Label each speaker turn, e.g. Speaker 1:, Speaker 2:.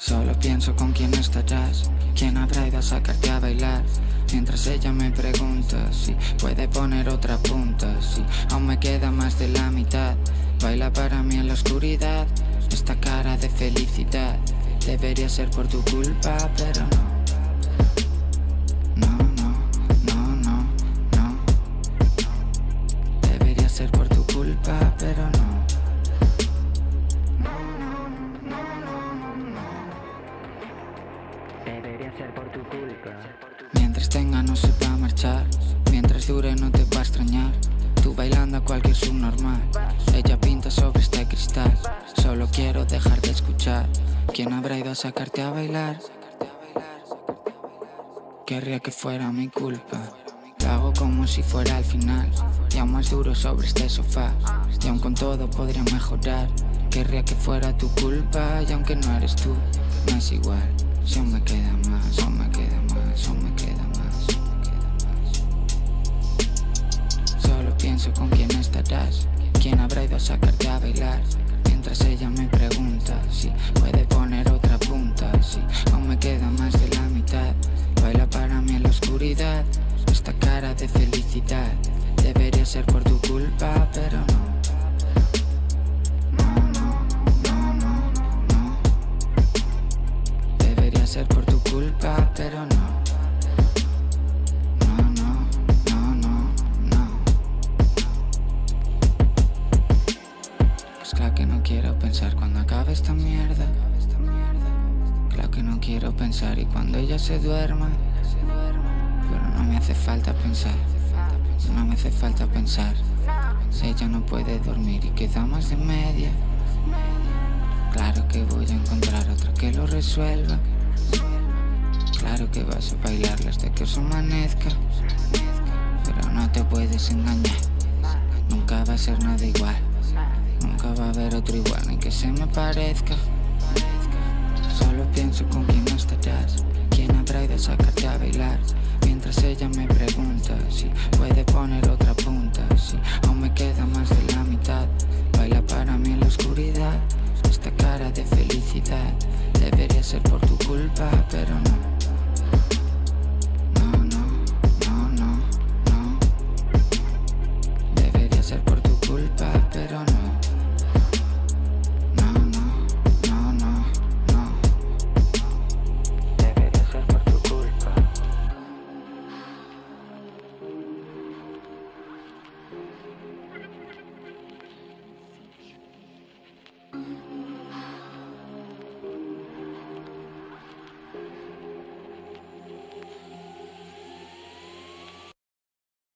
Speaker 1: Solo pienso con quién estarás, quién habrá ido a sacarte a bailar. Mientras ella me pregunta si puede poner otra punta, si aún me queda más de la mitad. Baila para mí en la oscuridad, esta cara de felicidad. Debería ser por tu culpa, pero no. No, Mientras tenga no se va a marchar. Mientras dure no te va a extrañar. Tú bailando a cualquier subnormal. Ella pinta sobre este cristal. Solo quiero dejar de escuchar. ¿Quién habrá ido a sacarte a bailar? Querría que fuera mi culpa. Lo hago como si fuera el final. Y aún más duro sobre este sofá. Y aún con todo podría mejorar. Querría que fuera tu culpa. Y aunque no eres tú, no es igual. Aún me queda más, aún me queda más, aún me queda quién estarás ¿Quién habrá ido a sacarte a bailar? Mientras ella me pregunta si puede poner otra punta Si aún me queda más de la mitad. Baila para mí en la oscuridad Esta cara de felicidad. Debería ser por tu culpa, pero no. Debería ser por tu culpa, pero No, pensar cuando acabe esta mierda. Claro que no quiero pensar y cuando ella se duerma Pero no me hace falta pensar No me hace falta pensar. Ella no puede dormir y queda más de media Claro que voy a encontrar otra que lo resuelva. Claro que vas a bailarla hasta que os amanezca Pero no te puedes engañar Nunca va a ser nada igual Nunca va a haber otro igual ni que se me parezca. Solo pienso con quién estarás ¿Quién habrá ido a sacarte a bailar? Mientras ella me pregunta si puede poner otra punta Si aún me queda más de la mitad. Baila para mí en la oscuridad Esta cara de felicidad. Debería ser por tu culpa, pero no